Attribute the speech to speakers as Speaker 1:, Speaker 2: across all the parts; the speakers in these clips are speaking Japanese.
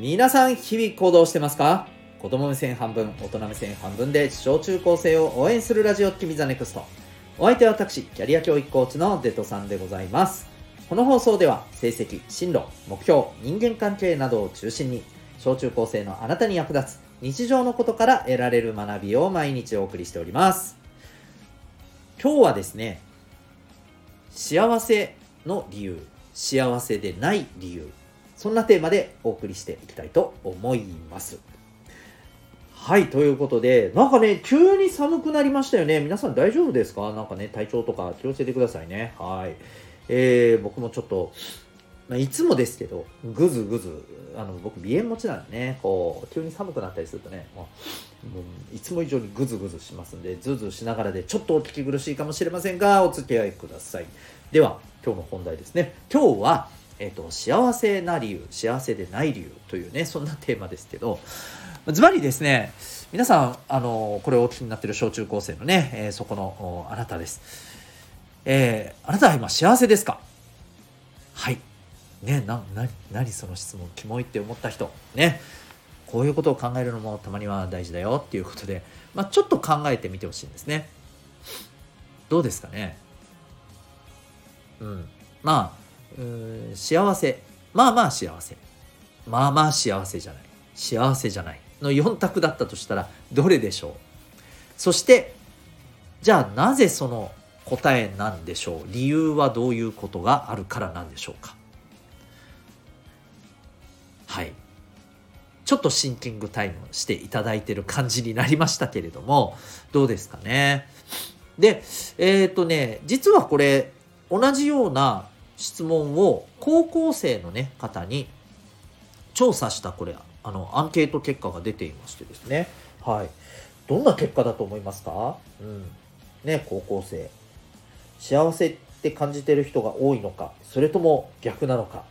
Speaker 1: 皆さん日々行動してますか？子供目線半分大人目線半分で小中高生を応援するラジオ君ザネクスト。お相手は私キャリア教育コーチのデトさんでございます。この放送では成績進路目標人間関係などを中心に小中高生のあなたに役立つ日常のことから得られる学びを毎日お送りしております。今日はですね幸せの理由幸せでない理由そんなテーマでお送りしていきたいと思いますはい、ということで、なんかね、急に寒くなりましたよね。皆さん大丈夫ですか？なんかね、体調とか気をつけてくださいね。はい。えー、僕もちょっと、まあ、いつもですけど、ぐずぐず、あの、僕、鼻炎持ちなんでね、こう、急に寒くなったりするとね、もう、いつも以上にぐずぐずしますんで、ずずしながらで、ちょっとお聞き苦しいかもしれませんが、お付き合いください。では、今日の本題ですね。今日は、え、ー、と、幸せな理由、幸せでない理由というね、そんなテーマですけど、ズバリですね、皆さん、あの、これをお聞きになっている小中高生のね、えー、そこのあなたです。えー、あなたは今幸せですか？はい。ね、な、な、何その質問、キモいって思った人。ね。こういうことを考えるのもたまには大事だよっていうことで、まあ、ちょっと考えてみてほしいんですね。どうですかね？うん。まあ、幸せ。まあまあ幸せ。まあまあ幸せじゃない。幸せじゃないの4択だったとしたらどれでしょう？そしてじゃあなぜその答えなんでしょう？理由はどういうことがあるからなんでしょうか？はいちょっとシンキングタイムしていただいてる感じになりましたけれどもどうですかね？でえっ、ー、とね実はこれ同じような質問を高校生のね方に調査したこれあのアンケート結果が出ていましてですね。はい。どんな結果だと思いますか？うん。ね高校生。幸せって感じてる人が多いのかそれとも逆なのか。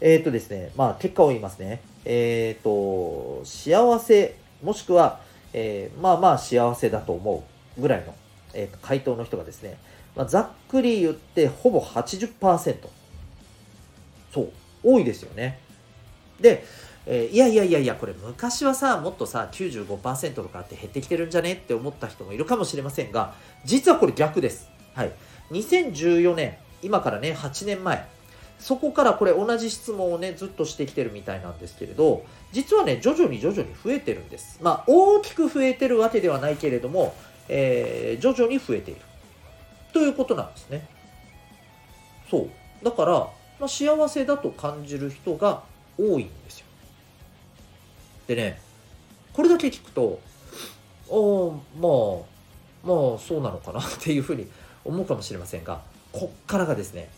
Speaker 1: えっ、ー、とですねまあ結果を言いますね。えっ、ー、と幸せもしくは、えー、まあまあ幸せだと思うぐらいの、えー、回答の人がですね、まあ、ざっくり言ってほぼ80%そう多いですよねでえー、いやいやいやいや、これ昔はさ、もっとさ、95%とかって減ってきてるんじゃねって思った人もいるかもしれませんが、実はこれ逆です。はい。2014年、今からね、8年前、そこからこれ同じ質問をね、ずっとしてきてるみたいなんですけれど、実はね、徐々に徐々に増えてるんです。まあ、大きく増えてるわけではないけれども、えー、徐々に増えている。ということなんですね。そう。だから、まあ、幸せだと感じる人が多いんですよ。でねこれだけ聞くとああまあまあそうなのかなっていうふうに思うかもしれませんがこっからがですね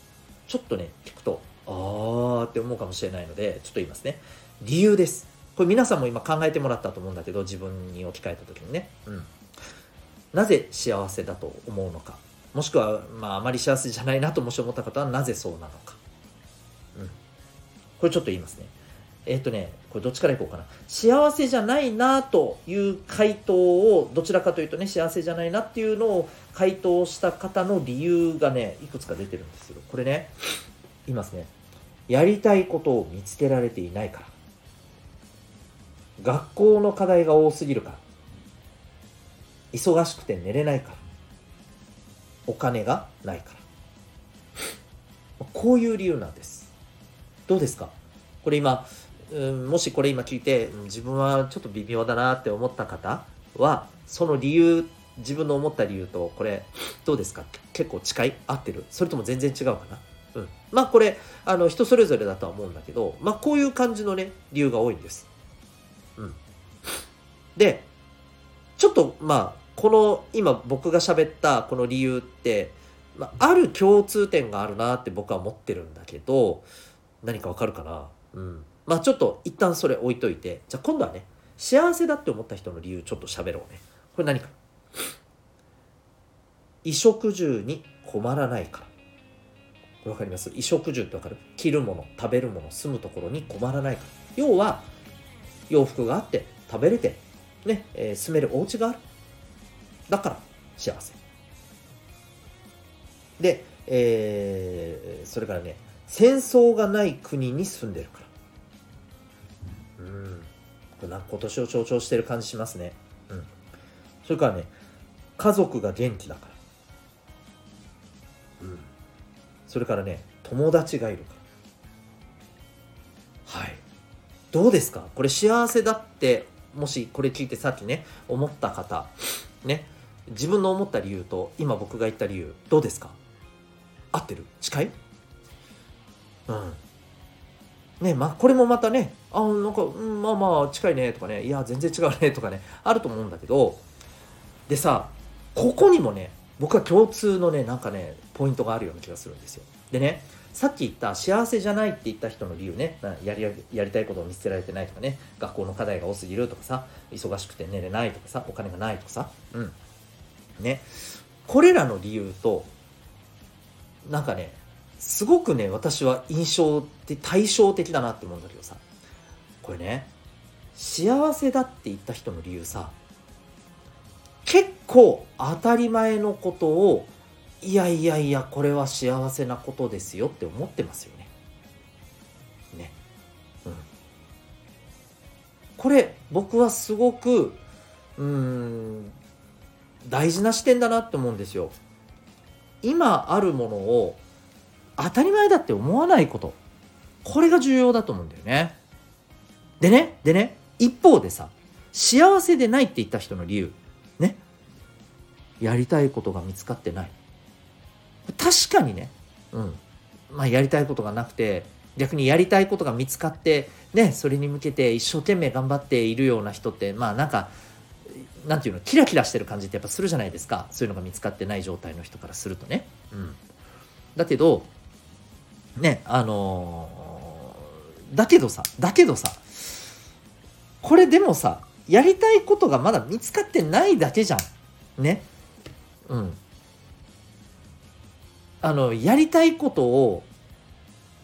Speaker 1: ちょっとね聞くとああって思うかもしれないのでちょっと言いますね理由ですこれ皆さんも今考えてもらったと思うんだけど自分に置き換えた時にねうんなぜ幸せだと思うのかもしくは、まあ、あまり幸せじゃないなともし思った方はなぜそうなのか、うん、これちょっと言いますねえっ、ー、とね、これどっちからいこうかな。幸せじゃないなという回答を、どちらかというとね、幸せじゃないなっていうのを回答した方の理由がね、いくつか出てるんですよ。これね、言いますね。やりたいことを見つけられていないから。学校の課題が多すぎるから。忙しくて寝れないから。お金がないから。こういう理由なんです。どうですか？これ今、うん、もしこれ今聞いて自分はちょっと微妙だなって思った方はその理由自分の思った理由とこれどうですか？結構近い？合ってる？それとも全然違うかな？うん、まあこれあの人それぞれだとは思うんだけど、まあ、こういう感じのね理由が多いんです。うん、でちょっとまあこの今僕が喋ったこの理由って、まあ、ある共通点があるなって僕は思ってるんだけど何かわかるかな？うんまあちょっと一旦それ置いといて、じゃあ今度はね、幸せだって思った人の理由ちょっと喋ろうね。これ何か？衣食住に困らないから。これわかります？衣食住ってわかる？着るもの、食べるもの、住むところに困らないから。要は、洋服があって、食べれて、ね、えー、住めるお家がある。だから、幸せ。で、えー、それからね、戦争がない国に住んでるから。なん今年を象徴してる感じしますね。うん。それからね家族が元気だから。うん。それからね友達がいるから。はい。どうですか？これ幸せだってもしこれ聞いてさっきね思った方。ね。自分の思った理由と今僕が言った理由どうですか？合ってる？近い？うん。ねまあこれもまたねあなんか、うん、まあまあ近いねとかねいや全然違うねとかねあると思うんだけどでさここにもね僕は共通のねなんかねポイントがあるような気がするんですよ。でねさっき言った幸せじゃないって言った人の理由ねやりやりたいことを見捨てられてないとかね学校の課題が多すぎるとかさ忙しくて寝れないとかさお金がないとかさうん。ねこれらの理由となんかねすごくね私は印象って対照的だなって思うんだけどさこれね幸せだって言った人の理由さ結構当たり前のことをいやいやいやこれは幸せなことですよって思ってますよね。ね。うん。これ僕はすごくうん大事な視点だなって思うんですよ。今あるものを当たり前だって思わないこと。これが重要だと思うんだよね。でねでね一方でさ幸せでないって言った人の理由。ね。やりたいことが見つかってない。確かにね、うん。まあ、やりたいことがなくて逆にやりたいことが見つかってねそれに向けて一生懸命頑張っているような人ってまあなんかなんていうのキラキラしてる感じってやっぱするじゃないですかそういうのが見つかってない状態の人からするとね。うん、だけどねあのー、だけどさだけどさこれでもさやりたいことがまだ見つかってないだけじゃん。ね。うん。あのやりたいことを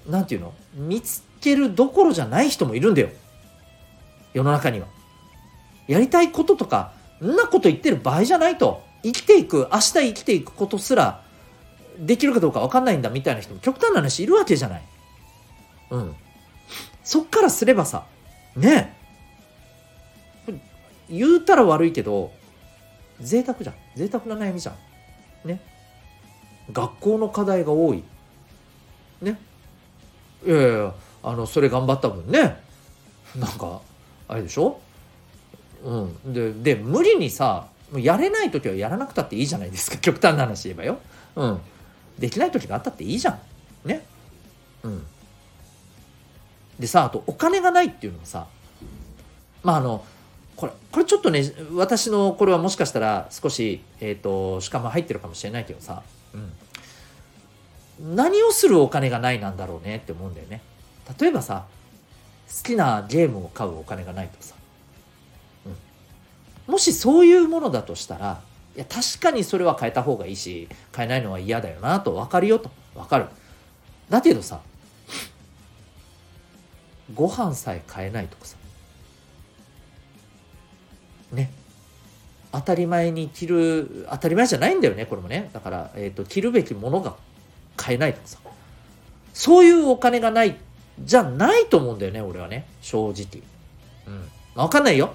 Speaker 1: 何て言うの見つけるどころじゃない人もいるんだよ世の中には。やりたいこととかんなこと言ってる場合じゃないと。生きていく明日生きていくことすらできるかどうか分かんないんだみたいな人も極端な話いるわけじゃない。うん。そっからすればさね言うたら悪いけど贅沢じゃん。贅沢な悩みじゃん。ね。学校の課題が多い。ね。いやいやあのそれ頑張った分ね。なんかあれでしょ？うん。でで無理にさやれない時はやらなくたっていいじゃないですか。極端な話言えばよ。うん。できない時があったっていいじゃん。ね。うん。でさあとお金がないっていうのはさ。まああのこれこれちょっとね私のこれはもしかしたら少しえ、ー、としかも入ってるかもしれないけどさ。うん、何をするお金がないなんだろうねって思うんだよね。例えばさ好きなゲームを買うお金がないとさ、もしそういうものだとしたらいや確かにそれは変えた方がいいし変えないのは嫌だよなと分かるよと。分かる。だけどさご飯さえ買えないとかさね。当たり前に着る当たり前じゃないんだよねこれもね。だから、えーと、着るべきものが買えないとかさそういうお金がないじゃないと思うんだよね俺はね。正直。うん。分かんないよ。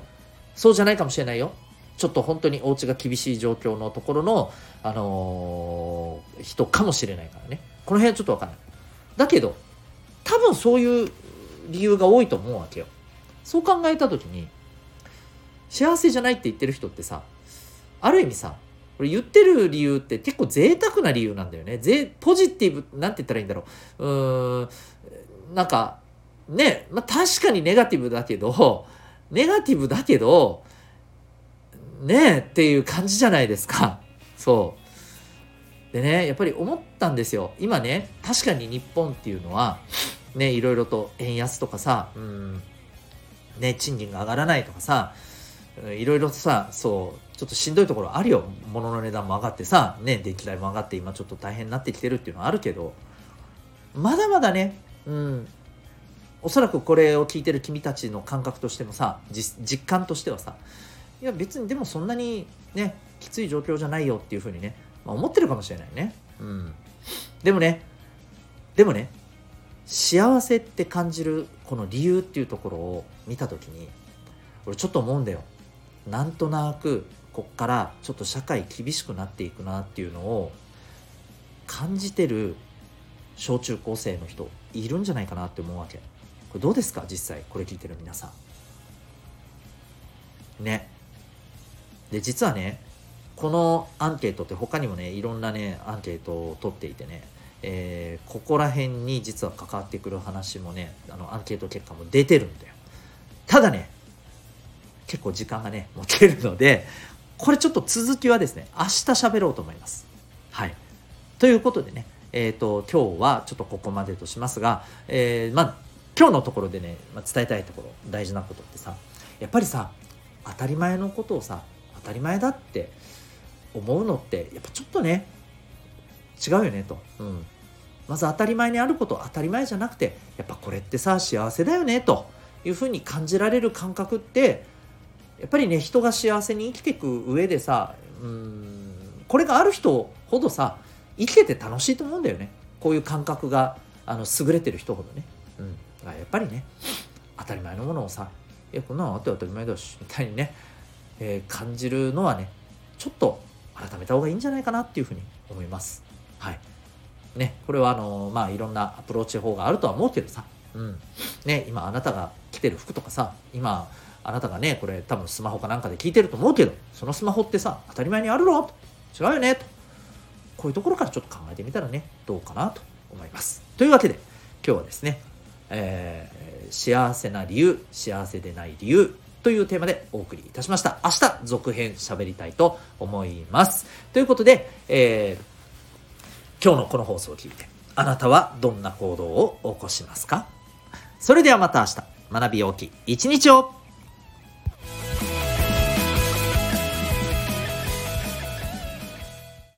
Speaker 1: そうじゃないかもしれないよちょっと本当にお家が厳しい状況のところの、あのー、人かもしれないからねこの辺はちょっと分かんないだけど多分そういう理由が多いと思うわけよそう考えた時に幸せじゃないって言ってる人ってさある意味さこれ言ってる理由って結構贅沢な理由なんだよね。ぜポジティブ、なんて言ったらいいんだろう。うーん、なんか、ね、まあ確かにネガティブだけど、ネガティブだけど、ねえっていう感じじゃないですか。そう。でね、やっぱり思ったんですよ。今ね、確かに日本っていうのは、ね、いろいろと円安とかさ、うん、ね、賃金が上がらないとかさ、いろいろとさそうちょっとしんどいところあるよ物の値段も上がってさね電気代も上がって今ちょっと大変になってきてるっていうのはあるけどまだまだねうんおそらくこれを聞いてる君たちの感覚としてもさ実感としてはさいや別にでもそんなにねきつい状況じゃないよっていうふうにね、まあ、思ってるかもしれないね。うん。でもねでもね幸せって感じるこの理由っていうところを見た時に俺ちょっと思うんだよ。なんとなくこっからちょっと社会厳しくなっていくなっていうのを感じてる小中高生の人いるんじゃないかなって思うわけ。これどうですか？実際これ聞いてる皆さん。ね。で実はねこのアンケートって他にもねいろんなねアンケートを取っていてねえー、ここら辺に実は関わってくる話もねあのアンケート結果も出てるんだよ。ただね結構時間がね持てるのでこれちょっと続きはですね明日喋ろうと思います。はい。ということでねえっ、ー、と今日はちょっとここまでとしますが、えー、まあ今日のところでね、まあ、伝えたいところ大事なことってさやっぱりさ当たり前のことをさ当たり前だって思うのってやっぱちょっとね違うよねと、うん、まず当たり前にあること当たり前じゃなくてやっぱこれってさ幸せだよねというふうに感じられる感覚ってやっぱりね人が幸せに生きていく上でさうんこれがある人ほどさ生きてて楽しいと思うんだよね。こういう感覚があの優れてる人ほどね、やっぱりね当たり前のものをさ「いやこんなのあって当たり前だし」みたいにね、えー、感じるのはねちょっと改めた方がいいんじゃないかなっていうふうに思います。はい。ね、これはあのまあいろんなアプローチ法があるとは思うけどさ、うん。ね、今あなたが着てる服とかさ、今あなたがね、これ多分スマホかなんかで聞いてると思うけど、そのスマホってさ、当たり前にあるろ違うよねと。こういうところからちょっと考えてみたらね、どうかなと思います。というわけで、今日はですね、えー、幸せな理由、幸せでない理由というテーマでお送りいたしました。明日続編喋りたいと思います。ということで、えー、今日のこの放送を聞いて、あなたはどんな行動を起こしますか？それではまた明日、学び大きい一日を